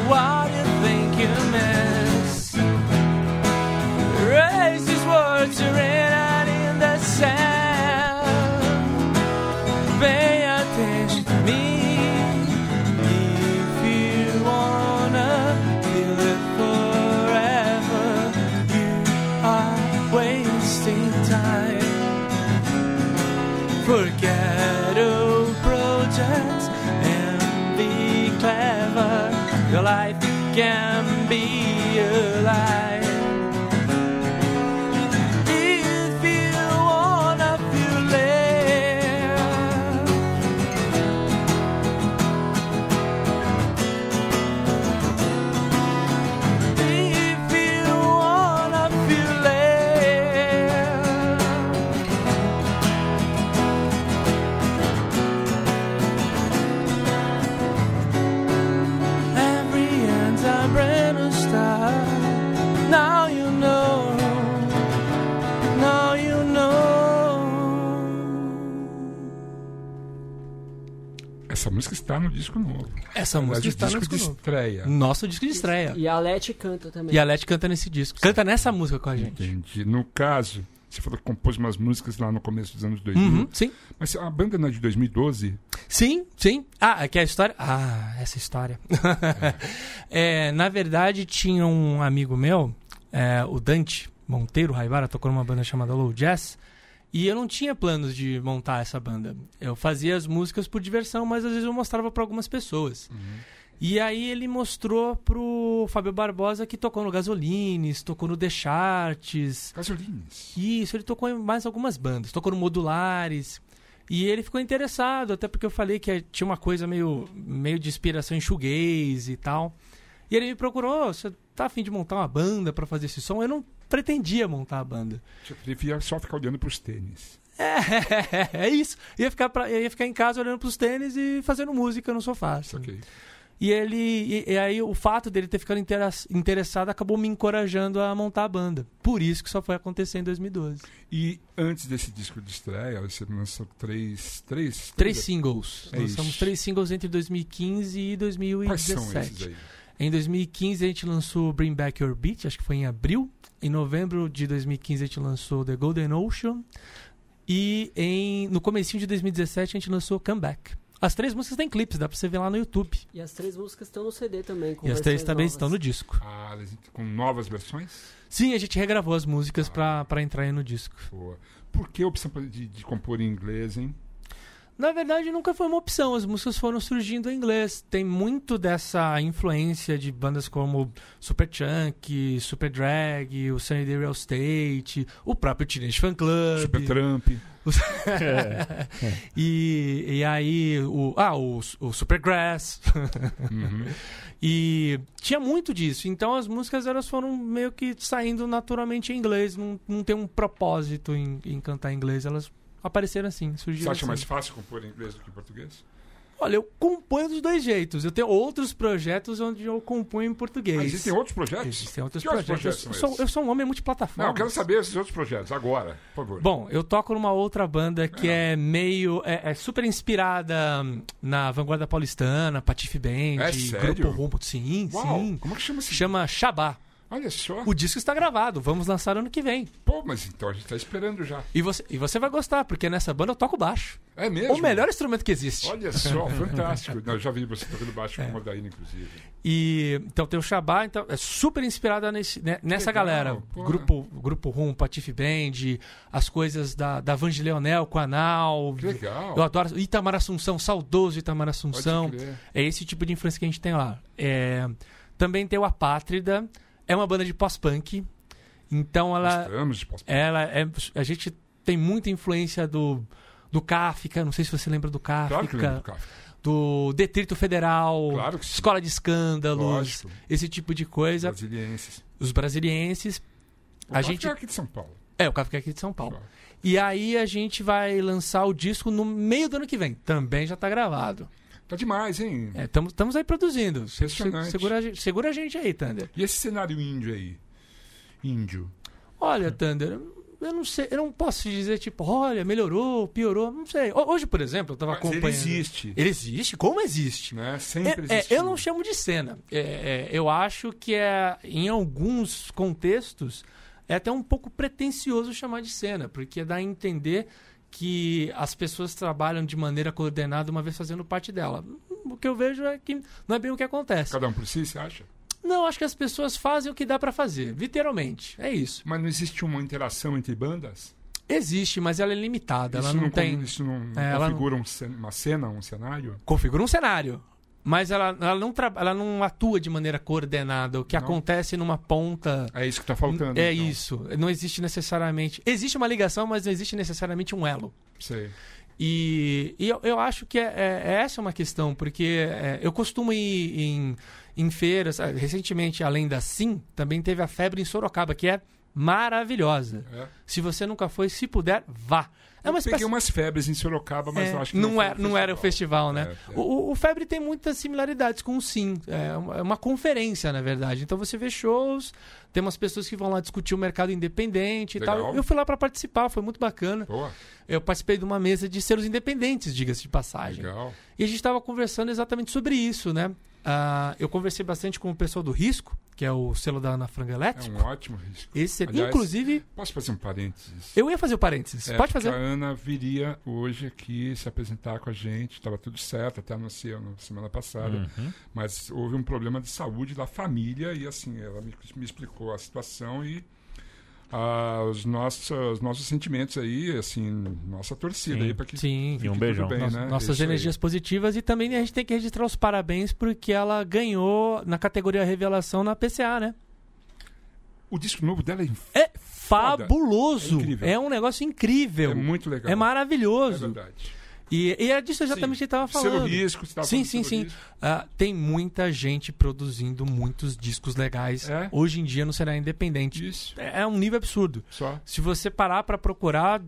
again. Música está no disco novo. Essa Na música verdade, está no disco disco de novo. estreia. Nosso disco de estreia. E a Leti canta também. E a Leti canta nesse disco. Canta nessa música com a gente. Entendi. No caso, você falou que compôs umas músicas lá no começo dos anos 2000. Uhum, sim. Mas a banda não é de 2012? Sim, sim. Ah, aqui é a história. Ah, essa história. É, na verdade, tinha um amigo meu, é, o Dante Monteiro Raivara, tocou numa banda chamada Low Jazz. E eu não tinha planos de montar essa banda. Eu fazia as músicas por diversão, mas às vezes eu mostrava para algumas pessoas. E aí ele mostrou pro Fábio Barbosa que tocou no Gasolines, tocou no The Charts, Gasolines. isso, ele tocou em mais algumas bandas. Tocou no Modulares. E ele ficou interessado, até porque eu falei que eh, tinha uma coisa meio, meio de inspiração em shoegaze e tal. E ele me procurou, você tá afim de montar uma banda pra fazer esse som? Eu não pretendia montar a banda. Eu preferia só ficar olhando pros tênis. É, é isso. Ia ficar, pra, ia ficar em casa olhando pros tênis e fazendo música no sofá. assim. Ok. E ele. E, e aí o fato dele ter ficado interessado acabou me encorajando a montar a banda. Por isso que só foi acontecer em 2012. E antes desse disco de estreia, você lançou três. Três, Três singles. É Lançamos isso. três singles entre 2015 e Quais são 2017. esses aí? Em 2015 a gente lançou Bring Back Your Beat, acho que foi em abril. Em novembro de 2015 a gente lançou The Golden Ocean. E em, no comecinho de 2017 a gente lançou Comeback. As três músicas têm clipes, dá pra você ver lá no YouTube. E as três músicas estão no CD também. Com e as três também novas. estão no disco. Ah, com novas versões? Sim, a gente regravou as músicas pra, pra entrar aí no disco. Boa. Por que a opção de, de compor em inglês, hein? Na verdade, nunca foi uma opção. As músicas foram surgindo em inglês. Tem muito dessa influência de bandas como Superchunk, Super Drag, o Sunny Day Real Estate, o próprio Teenage Fan Club. Super Trump. Os- e, e aí, o, ah, o, o Supergrass. Uhum. e tinha muito disso. Então as músicas elas foram meio que saindo naturalmente em inglês. Não, não tem um propósito em, em cantar em inglês. Elas apareceram assim, Você surgiram acha assim. mais fácil compor em inglês do que em português? Olha, eu componho dos dois jeitos. Eu tenho outros projetos onde eu componho em português. Ah, existem outros projetos? Existem outros Que projetos. projetos eu, sou, eu sou um homem multiplataforma. Não, eu quero saber esses outros projetos, agora, por favor. Bom, eu toco numa outra banda que É. é meio. É, é super inspirada hum, na vanguarda paulistana, Patife Band, É sério? Grupo Rumbo. Sim, Uau, sim. como é que chama esse... Chama Shabá. Olha só. O disco está gravado, vamos lançar ano que vem. Pô, mas então a gente tá esperando já. E você, e você vai gostar, porque nessa banda eu toco baixo. É mesmo? O melhor instrumento que existe. Olha só, fantástico. Eu já vi você tocando baixo com o Mordaína, inclusive. E então tem o Shabá, então é super inspirada nesse, né, nessa Legal, galera. porra. Grupo, grupo Rum, Patife Band, as coisas da, da Vange Leonel com a Nau. Que legal. Eu adoro Itamar Assunção, saudoso Itamar Assunção. É esse tipo de influência que a gente tem lá. É, também tem o Apátrida, é uma banda de pós-punk. Então ela, Gostamos de pós ela é, a gente tem muita influência do do Kafka, não sei se você lembra do Kafka, Claro que lembro do Kafka. do Detrito Federal, Claro. Escola de Escândalos, Lógico. esse tipo de coisa. Brasilienses. Os brasilienses. O A Kafka gente é aqui de São Paulo. é o Kafka é aqui de São Paulo. Só. E aí a gente vai lançar o disco no meio do ano que vem. Também já tá gravado. Tá demais, hein? Estamos aí produzindo. Impressionante. Segura, a gente- segura a gente aí, Thunder. E esse cenário índio aí? Índio. Olha, Thunder, eu não sei, eu não posso dizer, tipo, olha, melhorou, piorou, não sei. Ho- Hoje, por exemplo, eu tava acompanhando. ele existe. Ele existe? Como existe? Né? É, Sempre é, existiu. eu não chamo de cena. É, é, eu acho que é, em alguns contextos é até um pouco pretensioso chamar de cena, porque dá a entender que as pessoas trabalham de maneira coordenada uma vez fazendo parte dela. O que eu vejo é que não é bem o que acontece. Cada um por si, você acha? Não, acho que as pessoas fazem o que dá pra fazer, literalmente. É isso. Mas não existe uma interação entre bandas? Existe, mas ela é limitada. isso ela não, tem. Isso não É, configura um uma cena, um cenário? Configura um cenário. Mas ela, ela, não ela não atua de maneira coordenada. O que Não? acontece numa ponta. É isso que tá faltando. É então. isso. Não existe necessariamente. Existe uma ligação, mas não existe necessariamente um elo. Sei. E, e eu, eu acho que é, é- é essa uma questão, porque é, eu costumo ir em, em feiras. ah, Recentemente, além da Sim, também teve a febre em Sorocaba, que é maravilhosa. É. Se você nunca foi, se puder, vá. É uma eu espécie peguei umas febres em Sorocaba, mas é, eu acho que não, não, era, o não era o festival, né? É, é. O, o- Febre tem muitas similaridades com o Sim. É uma, é uma conferência, na verdade. Então você vê shows, tem umas pessoas que vão lá discutir o mercado independente e Legal. tal. Eu fui lá para participar, foi muito bacana. Boa, Eu participei de uma mesa de selos independentes, diga-se de passagem. legal. E a gente estava conversando exatamente sobre isso, né? Ah, eu conversei bastante com o pessoal do Risco, que é o selo da Ana Franga É um ótimo risco. Esse, Aliás, inclusive, Posso fazer um parênteses? eu ia fazer o parênteses. É, Pode fazer. A Ana viria hoje aqui se apresentar com a gente, estava tudo certo, até anunciou na semana passada. Uhum. Mas houve um problema de saúde da família e assim, ela me, me explicou a situação e os, nossos, os nossos sentimentos aí, assim, nossa torcida Sim. aí para que Sim. fique E um beijão. bem, Nossa- né? nossas Isso aí. energias positivas e também a gente tem que registrar os parabéns porque ela ganhou na categoria revelação na PCA, né? O disco novo dela é, inf- É fabuloso. É incrível. É, um negócio incrível. é muito legal. É maravilhoso. É verdade. E, e é disso exatamente que a gente tava Selo falando. risco, você tava Sim, falando sim, sim. Ah, tem muita gente produzindo muitos discos legais É? hoje em dia no cenário independente. Isso, É é um nível absurdo. só. Se você parar pra procurar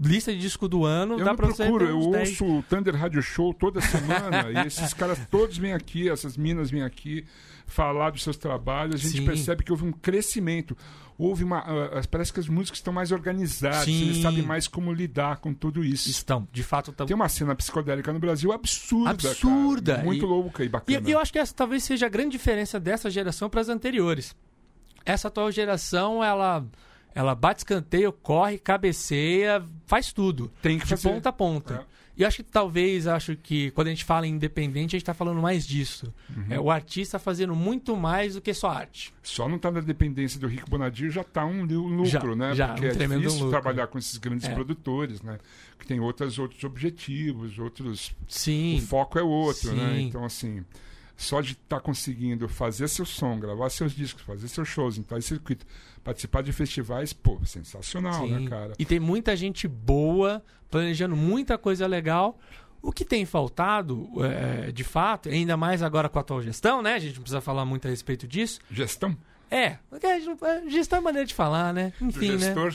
lista de disco do ano, Eu dá pra você procuro, eu uns 10. ouço o Thunder Radio Show toda semana e esses caras todos vêm aqui, essas minas vêm aqui falar dos seus trabalhos. A gente Sim. percebe que houve um crescimento. Houve uma. ah, parece que as músicas estão mais organizadas, Sim. eles sabem mais como lidar com tudo isso. Estão, de fato, estão Tem uma cena psicodélica no Brasil absurda. Absurda. cara. Muito E- louca e E, bacana. e eu acho que essa talvez seja a grande diferença dessa geração para as anteriores. Essa atual geração, ela, ela bate escanteio, corre, cabeceia, faz tudo. Tem que De fazer. ponta a ponta. É. E eu acho que talvez, acho que quando a gente fala em independente, a gente está falando mais disso. Uhum. É o artista fazendo muito mais do que só arte. Só não tá na dependência do Rico Bonadio já tá um lucro, Já, né? já, Porque um é difícil lucro. trabalhar com esses grandes É. produtores, né? Que tem outras, outros objetivos, outros Sim. O foco é outro, né? Sim. Então, assim, só de estar conseguindo fazer seu som, gravar seus discos, fazer seus shows, entrar em circuito, participar de festivais, pô, sensacional, Sim. né, cara? E tem muita gente boa, planejando muita coisa legal. O que tem faltado, é, de fato, ainda mais agora com a atual gestão, né? A gente não precisa falar muito a respeito disso. Gestão É, é, gestão é maneira de falar, né? Enfim, né? É, gestor.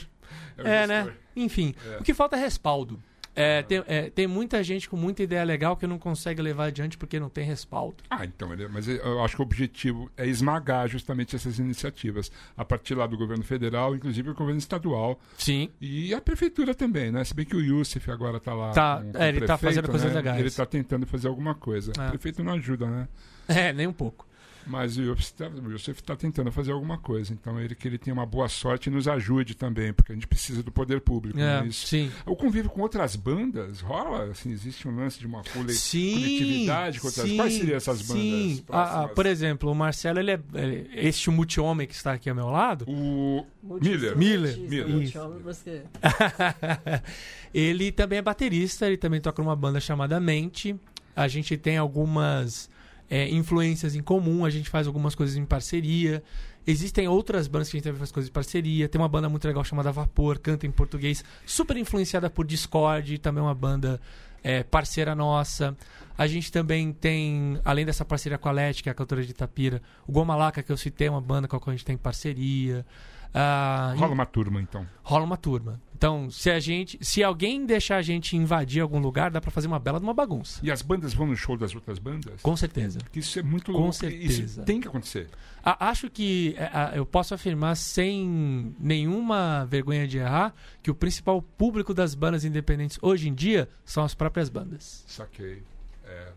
né? Enfim, É. o que falta é respaldo. É, tem, é, tem muita gente com muita ideia legal que não consegue levar adiante porque não tem respaldo. Ah, então, mas eu acho que o objetivo é esmagar justamente essas iniciativas, a partir lá do governo federal, inclusive o governo estadual Sim. e a prefeitura também, né? Se bem que o Yusuf agora está lá. Tá, com- com é, ele tá prefeito, fazendo coisas né? legais. Ele está tentando fazer alguma coisa. É. O prefeito não ajuda, né? É, nem um pouco. Mas o Yusuf está tentando fazer alguma coisa. Então, ele que ele tenha uma boa sorte e nos ajude também, porque a gente precisa do poder público. É? Isso. sim. O convívio com outras bandas rola? Assim, existe um lance de uma cole- Sim, coletividade com outras sim, Quais seriam essas bandas? Sim. Ah, ah, por exemplo, o Marcelo, ele é, ele- este multi-homem que está aqui ao meu lado, O Miller. Miller, Miller. Você. ele também é baterista, ele também toca numa banda chamada Mente. A gente tem algumas é, influências em comum, a gente faz algumas coisas em parceria. Existem outras bandas que a gente também faz coisas em parceria. Tem uma banda muito legal chamada Vapor, canta em português, super influenciada por Discord, também uma banda é, parceira nossa. A gente também tem, além dessa parceria com a Leti, que é a cantora de Itapira, o Gomalaca, que eu citei, é uma banda com a qual a gente tem parceria. Ah, Rola uma turma, então. rola uma turma. Então, se a gente, se alguém deixar a gente invadir algum lugar, dá pra fazer uma bela de uma bagunça. E as bandas vão no show das outras bandas? Com certeza. Porque isso é muito Com certeza. Isso tem que acontecer. A- acho que é, a- eu posso afirmar sem nenhuma vergonha de errar que o principal público das bandas independentes hoje em dia são as próprias bandas. Saquei. É.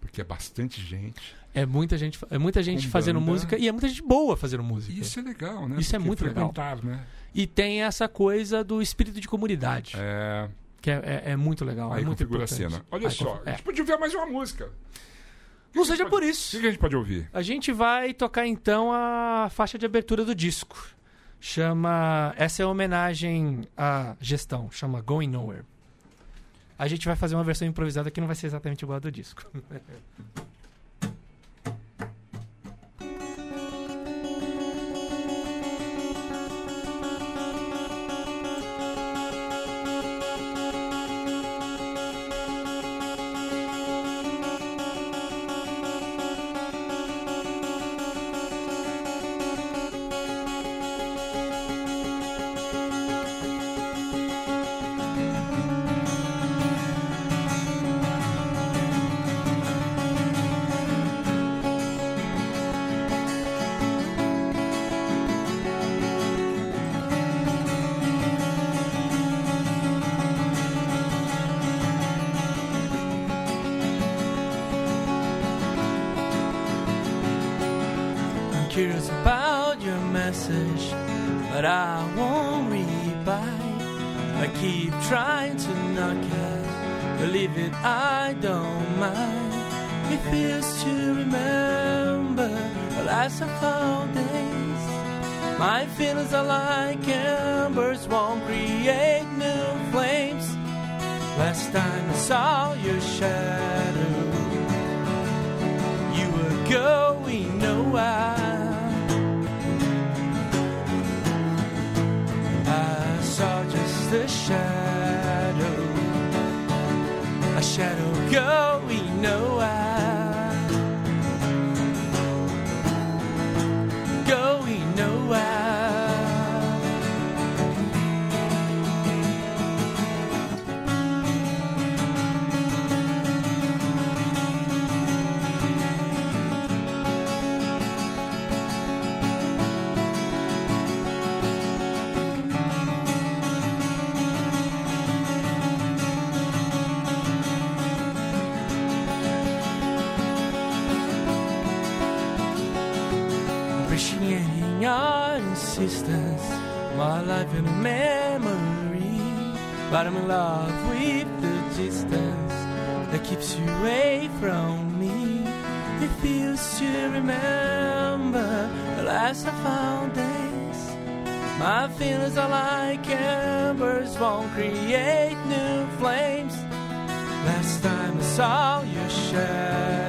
Porque é bastante gente. É muita gente, é muita gente fazendo banda. música e é muita gente boa fazendo música. Isso é legal, né? Isso é Porque muito legal. né? E tem essa coisa do espírito de comunidade, É. que é, é- é muito legal. Aí é muito configura a importante. cena. Olha Aí só, confi- a é. gente podia ouvir mais uma música. Não seja pode- por O isso. que que a gente pode ouvir? A gente vai tocar então a faixa de abertura do disco. Chama. Essa é homenagem à gestão, chama Going Nowhere. A gente vai fazer uma versão improvisada que não vai ser exatamente igual a do disco. I won't reply. I keep trying to knock it, believe it, I don't mind. It feels to remember the last of our days. My feelings are like embers, won't create new flames. Last time I saw your shadow, you were going nowhere. A shadow, a shadow going nowhere, but I'm in love with the distance that keeps you away from me. It feels to remember the last of our days. My feelings are like embers, won't create new flames. Last time I saw your shadow.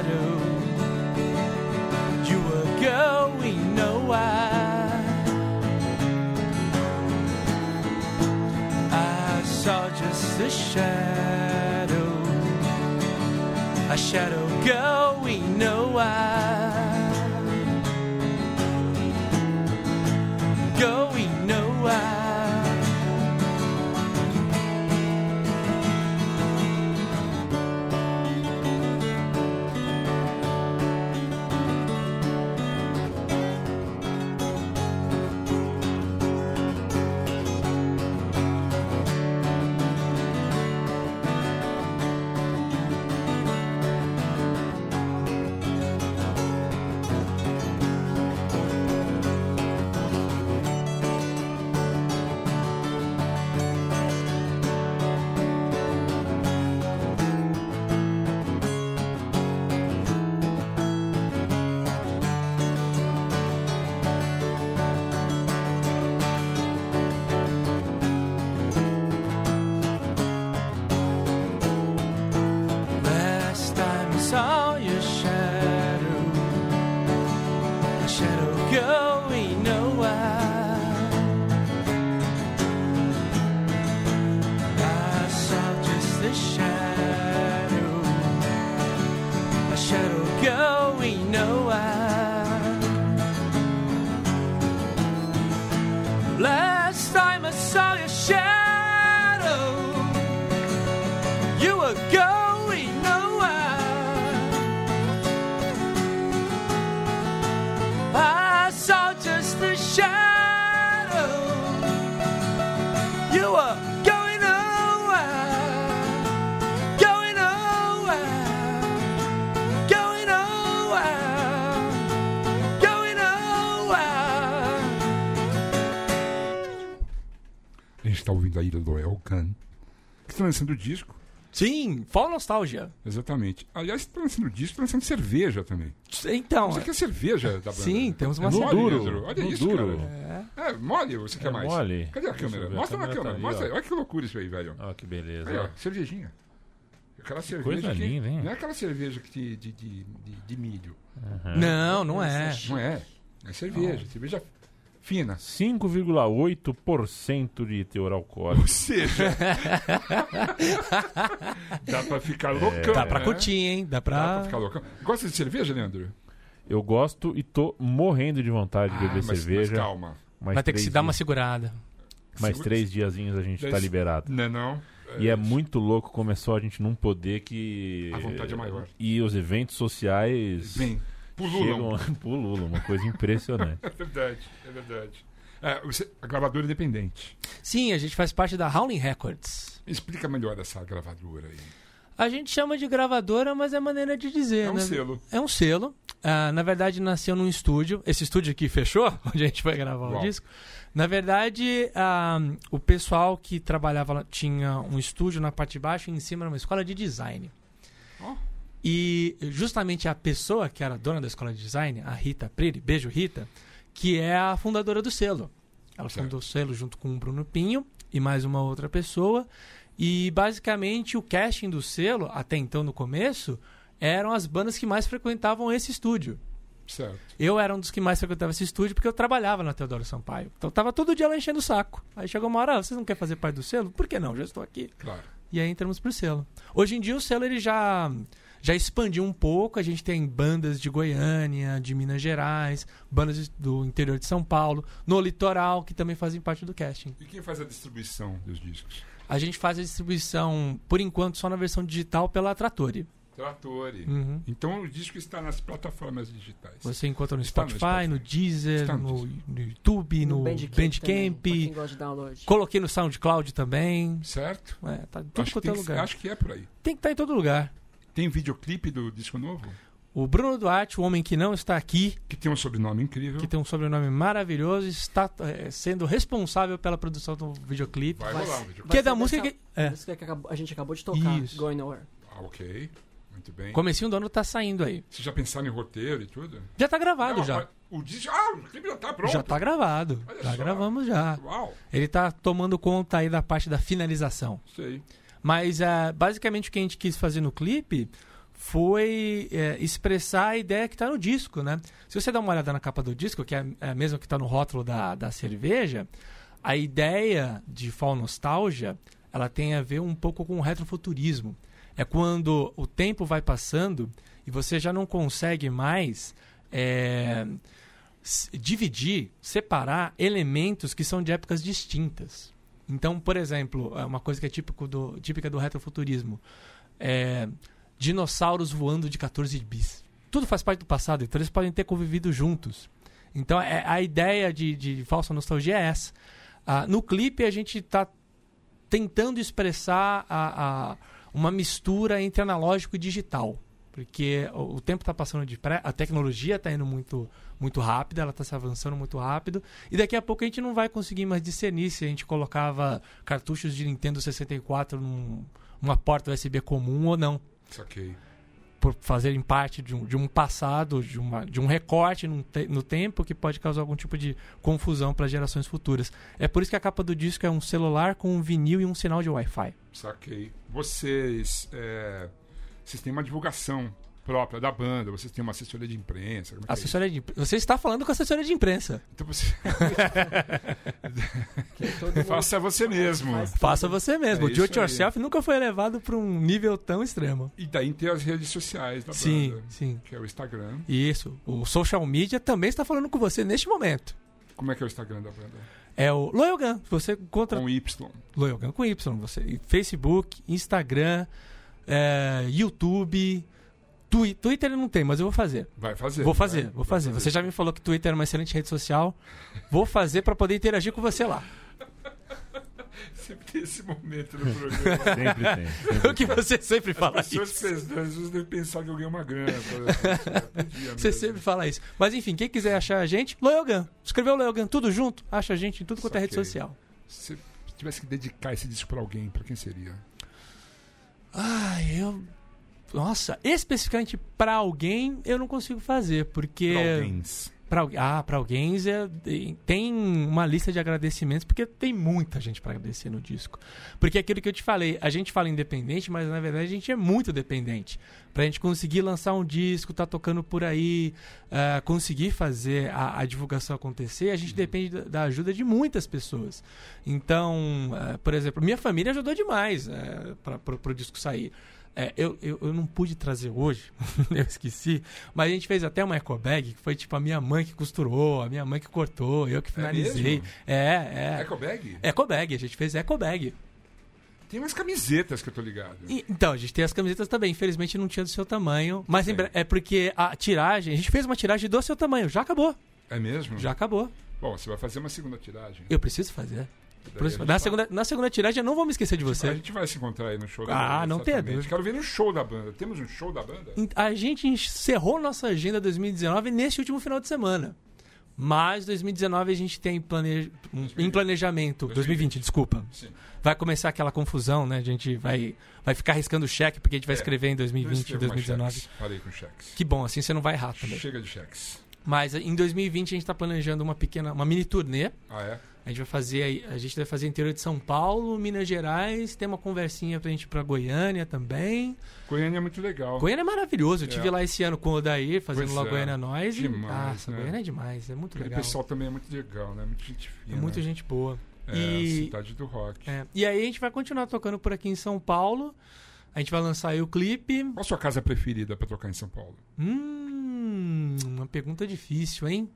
the shadow, a shadow. Tá a Ilha do Elkan, que está lançando disco. Sim, Fall Nostalgia. Exatamente. Aliás, está lançando disco, está lançando cerveja também. Então, Você quer cerveja da banda? Sim, temos uma é mole, duro. Leandro. Olha No isso, duro. cara. É, mole ou você quer É mais? mole. Cadê a câmera? a Mostra na câmera tá câmera. ali, Mostra. ó. Olha que loucura isso aí, velho. Ó, que beleza. Aí, ó, cervejinha. Aquela cerveja coisa que, linda, hein? Não é aquela cerveja que de, de, de, de, de milho. não, não é. Não é. É cerveja. Cerveja fina. 5,8% de teor alcoólico. Ou seja... dá pra ficar loucão. Dá pra né? curtir, hein? Dá Dá pra pra. ficar loucão. Gosta de cerveja, Leandro? Eu gosto e tô morrendo de vontade de Ah, beber mas, cerveja. Mas calma. Mais Vai ter que três se dar uma dias- segurada. Mais Segura- três diazinhos a gente tá Dez- liberado. Não é não? E é muito louco como é a gente não poder que. A vontade é maior. E os eventos sociais. Bem, pululam. chegam- Pululam, uma coisa impressionante. É verdade, é verdade. É, você, a gravadora independente. Sim, a gente faz parte da Howling Records. Explica melhor essa gravadora aí. A gente chama de gravadora, mas é maneira de dizer, É um né? selo. É um selo. Ah, na verdade, nasceu num estúdio. Esse estúdio aqui fechou, onde a gente vai gravar Uau. o disco. Na verdade, ah, o pessoal que trabalhava lá tinha um estúdio na parte de baixo e em cima era uma escola de design. Ó. E justamente a pessoa que era dona da escola de design, a Rita Priri, beijo Rita, que é a fundadora do selo. Ela Certo. fundou o selo junto com o Bruno Pinho e mais uma outra pessoa. E basicamente o casting do selo, até então no começo, eram as bandas que mais frequentavam esse estúdio. Certo. Eu era um dos que mais frequentava esse estúdio porque eu trabalhava na Teodoro Sampaio. Então tava todo dia lá enchendo o saco. Aí chegou uma hora, ah, vocês não querem fazer parte do selo? Por que não? Já estou aqui. Claro. E aí entramos pro selo. Hoje em dia o selo ele já já expandiu um pouco. A gente tem bandas de Goiânia, de Minas Gerais, bandas do interior de São Paulo, no litoral que também fazem parte do casting. E quem faz a distribuição dos discos? A gente faz a distribuição por enquanto só na versão digital pela Trattori. Trattori. Uhum. Então o disco está nas plataformas digitais. Você encontra no Está no Spotify, Spotify. no Deezer, no no, Deezer. no YouTube, no, também, Bandcamp. pra quem gosta de download. Coloquei no SoundCloud também. Certo? É, tá em tudo acho, quanto é lugar. acho que é por aí. Tem que estar em todo lugar. Tem videoclipe do disco novo? O Bruno Duarte, o homem que não está aqui, Que tem um sobrenome incrível. que tem um sobrenome maravilhoso, está é, sendo responsável pela produção do videoclipe. Vai Vai rolar um videoclipe. Que é da música que. É, música que acabou- a gente acabou de tocar, Isso. Going Nowhere. Ah, ok. Muito bem. comecinho do ano tá saindo aí. Vocês já pensaram em roteiro e tudo? Já tá gravado Não, já. O disco. Ah, o clipe já tá pronto. Já tá gravado. Olha Já só. gravamos já. Uau, Ele tá tomando conta aí da parte da finalização. sei. Mas é, basicamente o que a gente quis fazer no clipe foi é, expressar a ideia que está no disco, né? Se você dá uma olhada na capa do disco, que é é a mesma que está no rótulo da, da cerveja, a ideia de Fall Nostalgia, ela tem a ver um pouco com o retrofuturismo. É quando o tempo vai passando e você já não consegue mais é, dividir, separar elementos que são de épocas distintas. Então, por exemplo, é uma coisa que é típico do, típica do retrofuturismo é dinossauros voando de 14 bis. Tudo faz parte do passado, então eles podem ter convivido juntos. Então, é, a ideia de, de falsa nostalgia é essa. Ah, no clipe, a gente está tentando expressar a, a- uma mistura entre analógico e digital. Porque o, tempo está passando depressa, a tecnologia está indo muito, muito rápida, ela está se avançando muito rápido. E daqui a pouco a gente não vai conseguir mais discernir se a gente colocava cartuchos de Nintendo 64 num, numa porta USB comum ou não. Saquei. Por fazerem parte de um, de um passado, de, uma, de um recorte no, te- no tempo que pode causar algum tipo de confusão para gerações futuras. É por isso que a capa do disco é um celular com um vinil e um sinal de Wi-Fi. Saquei. Vocês. é, Vocês têm uma divulgação própria da banda, vocês têm uma assessoria de imprensa. como é é? Assessoria de... Você está falando com a assessoria de imprensa. Então você faça você mesmo. Faça você mesmo. É o do it isso aí. yourself nunca foi elevado para um nível tão extremo. E daí tem as redes sociais da Sim, banda, sim. que é o Instagram. Isso. O social media também está falando com você neste momento. Como é que é o Instagram da banda? É o Loyogan. Você encontra Com Y. Loyogan com Y. Você, Facebook, Instagram, é, YouTube. Twi- Twitter não tem, mas eu vou fazer. Vai fazer. Vou fazer, vai- vou vai fazer. Você já me falou que Twitter é uma excelente rede social. Vou fazer para poder interagir com você lá. Sempre tem esse momento no programa. Sempre tem. sempre O que você sempre fala As pessoas, isso. pensam- às vezes devem pensar que eu ganhei uma grana. podia Você mesmo. sempre fala isso. Mas enfim, quem quiser achar a gente, Loyogan. Escreveu Loyogan tudo junto, acha a gente em tudo quanto é rede social. Se tivesse que dedicar esse disco pra alguém, pra quem seria? Ai, eu. Nossa, especificamente pra alguém eu não consigo fazer, porque. Pra. Al- ah, pra alguém é- tem uma lista de agradecimentos, porque tem muita gente pra agradecer no disco. Porque é aquilo que eu te falei, a gente fala independente, mas na verdade a gente é muito dependente. Pra gente conseguir lançar um disco, tá tocando por aí, ah, conseguir fazer a, a divulgação acontecer, a gente depende da, da ajuda de muitas pessoas. Então, ah, por exemplo, minha família ajudou demais eh, para pro disco sair. É, eu, eu, eu não pude trazer hoje, eu esqueci, mas a gente fez até uma eco bag, que foi tipo a minha mãe que costurou, a minha mãe que cortou, eu que finalizei. mesmo? É, é. Eco Bag? Eco bag, a gente fez eco bag. Tem umas camisetas que eu tô ligado. E- então, a gente tem as camisetas também, infelizmente não tinha do seu tamanho, mas bre- é porque a tiragem, a gente fez uma tiragem do seu tamanho, já acabou, É mesmo? já acabou. Bom, você vai fazer uma segunda tiragem. Eu preciso fazer. A na, segunda, na segunda tiragem eu não vou me esquecer de A você. gente vai se encontrar aí no show da Ah, banda. não tenha certamente. dúvida. Quero ver no show da banda. Temos um show da banda? A gente encerrou nossa agenda 2019 nesse último final de semana. Mas 2019 a gente tem em planejamento. 2020, desculpa. Sim. Vai começar aquela confusão, né? A gente vai, vai ficar riscando cheque porque a gente vai É. escrever em Eu 2020 e escrevo mais 2019. cheques. Parei com cheques. Que bom, assim você não vai errar também. Chega de cheques. Mas em 2020 a gente está planejando uma pequena, uma mini turnê. Ah, é? A gente vai fazer, a gente vai fazer interior de São Paulo, Minas Gerais, tem uma conversinha pra gente ir pra Goiânia também. Goiânia é muito legal. Goiânia é maravilhoso. Eu É. tive lá esse ano com o Odair, fazendo Pois lá é. Goiânia Nós. Demais, Nossa, né? Goiânia é demais, é muito Aquele legal. pessoal também é muito legal, né? Muito gente É fina. muita gente boa. É, e, cidade do rock. é, e aí a gente vai continuar tocando por aqui em São Paulo. A gente vai lançar aí o clipe. Qual a sua casa preferida pra tocar em São Paulo? Hum, uma pergunta difícil, hein?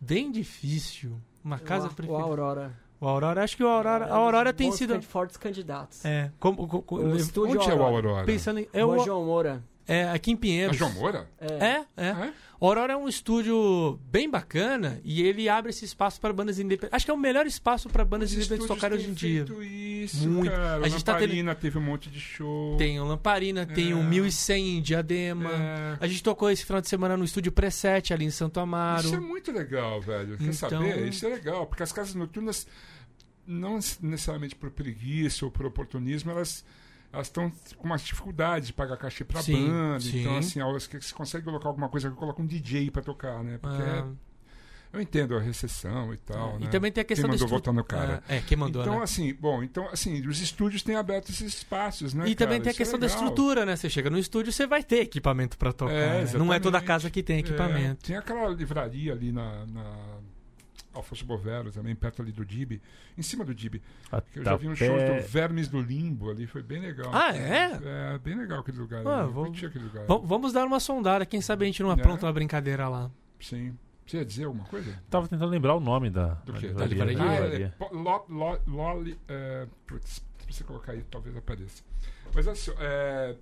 Bem difícil. Uma casa o, o preferida. Aurora. O Aurora, acho que o Aurora, a Aurora tem sido. can- Fortes candidatos. É, como, co- co- O estúdio Onde é o Aurora? pensando em. É, É o o, João Moura. É aqui em A Pinheiros. João Moura? É. É, é. É? Aurora é um estúdio bem bacana e ele abre esse espaço para bandas independentes. Acho que é o melhor espaço para bandas Os independentes tocarem hoje em dia. Isso, Muito. cara. A gente tá tendo- Lamparina teve um monte de show. Tem o Lamparina, tem É. o 1100 em Diadema. É. A gente tocou esse final de semana no estúdio Preset ali em Santo Amaro. Isso é muito legal, velho. Quer Então- saber? Isso é legal, porque as casas noturnas, não necessariamente por preguiça ou por oportunismo, elas elas estão com umas dificuldades de pagar cachê pra Sim, banda. sim. Então, assim, elas que você consegue colocar alguma coisa que coloca um DJ pra tocar, né? Porque Ah, eu entendo a recessão e tal. é. né? E também tem a questão Quem do mandou votar no cara. Ah, é, quem mandou, então, né? assim, bom, então, assim, os estúdios têm aberto esses espaços, né? E também cara? tem a Isso é questão da legal. estrutura, né? Você chega no estúdio, você vai ter equipamento pra tocar. É, né? Não é toda casa que tem É, equipamento. tem aquela livraria ali na, na Alfonso Bovero, também, perto ali do Dib, em cima do Dib. que Eu já vi um show do Vermes do Limbo ali, foi bem legal. Ah, é? É, bem legal aquele lugar. Ah, ali. Vou- aquele lugar. Vamos dar uma sondada, quem sabe a gente não É. apronta uma brincadeira lá. Sim. Você ia dizer alguma coisa? Tava tentando lembrar o nome da, Do da quê? Da livraria. Ah, é, lo, lo, é, putz, se você colocar aí, talvez apareça. Mas assim, é,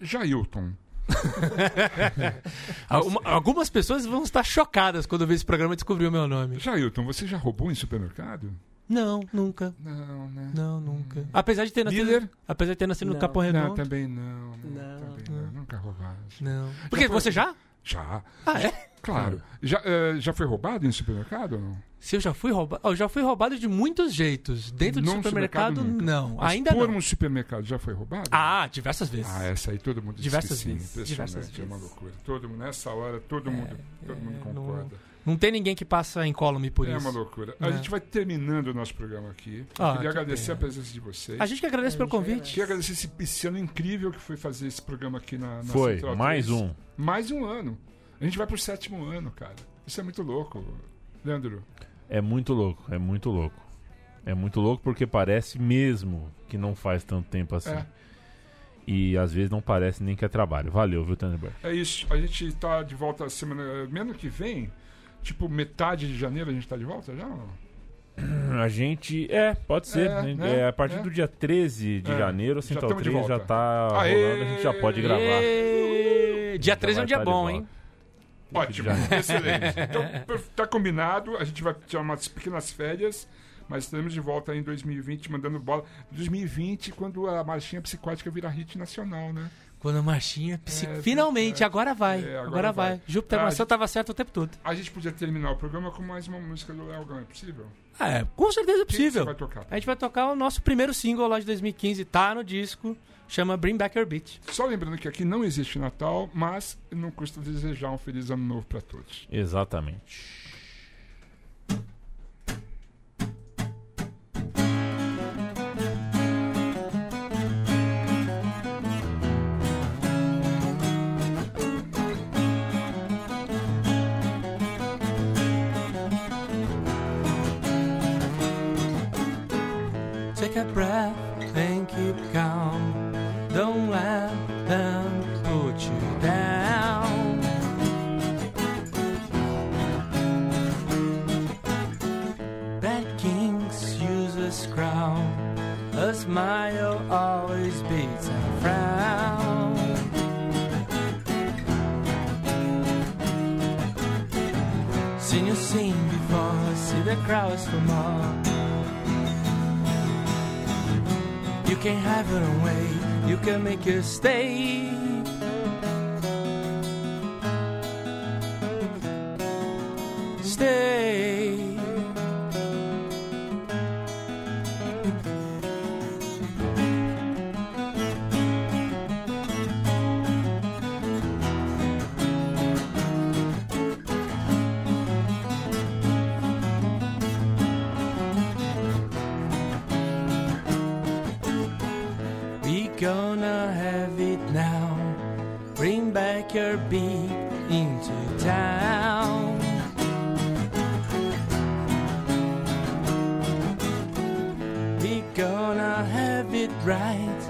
Jailton. Alguma- algumas pessoas vão estar chocadas quando ver esse programa e descobrir o meu nome. Jailton, você já roubou em supermercado? Não, nunca. Não, né? Não, nunca. Apesar de ter nascido, Líder? apesar de ter nascido no Não. Capão Não, Redondo. também não. Não. Também não. Nunca roubaram. Não. Porque foi- você já? Já. Ah, é? Claro. Já, eh, já foi roubado em supermercado ou não? Se eu já fui roubado. Eu já fui roubado de muitos jeitos. Dentro do Num supermercado, nunca. não. Mas Ainda por não. um supermercado já foi roubado? Ah, diversas vezes. Ah, essa aí todo mundo Diversas que sim. vezes, Impressionante, diversas é uma vezes. loucura. Todo mundo, nessa hora, todo mundo, todo mundo é, não- concorda. Não tem ninguém que passa incólume por é isso. uma loucura. A É. gente vai terminando o nosso programa aqui. Ah, queria que agradecer pena. a presença de vocês. A gente que agradece pelo convite. Queria agradecer esse, esse ano incrível que foi fazer esse programa aqui na, na Foi, Central mais 3. um. Mais um ano. A gente vai pro sétimo ano, cara. Isso é muito louco. Leandro, É muito louco, é muito louco. É muito louco porque parece mesmo que não faz tanto tempo assim. É. E às vezes não parece nem que é trabalho. Valeu, viu, Thunderbird? é isso. A gente tá de volta semana. Menos que vem. Tipo, metade de janeiro a gente tá de volta já? ou não? A gente. É, pode ser. É, né? né? É, a partir É. do dia 13 de É, janeiro, já Central de 3 já tá Aê! rolando, a gente já pode gravar. Ê, Dia 13 é um dia tá de bom, hein? Ótimo, Já. excelente. Então, tá combinado. A gente vai tirar umas pequenas férias. Mas estaremos de volta aí em 2020, mandando bola. 2020, quando a marchinha psicótica vira hit nacional, né? Quando a marchinha. psi- É, Finalmente, é. agora vai. É, agora agora, vai. vai. Júpiter Ah, Maçã gente- tava certo o tempo todo. A gente podia terminar o programa com mais uma música do Léo Gama, é possível? Ah, é, com certeza é que possível. você vai tocar? A gente vai tocar o nosso primeiro single lá de 2015, tá no disco, chama Bring Back Your Beat. Só lembrando que aqui não existe Natal, mas não custa desejar um feliz ano novo pra todos. Exatamente. A breath and keep calm. Don't let them put you down. Bad kings use a crown. A smile always beats a frown. Seen you seen before, see the crowds from all. Can have it away, you can make it stay. Stay. Your beat into town. We gonna have it right.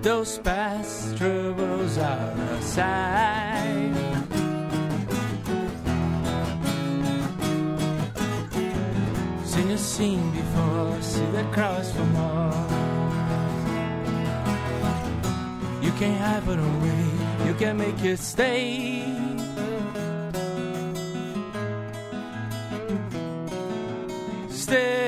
Those past troubles are aside. Seen a scene before, see the cross from all. You can't have it away, you can make it stay. Stay.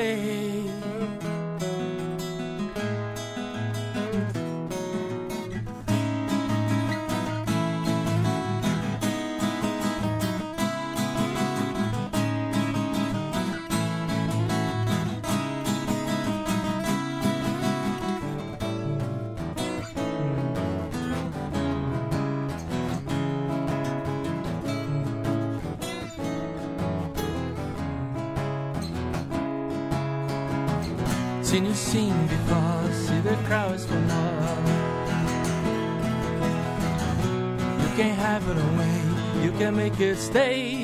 pandemic, it stay.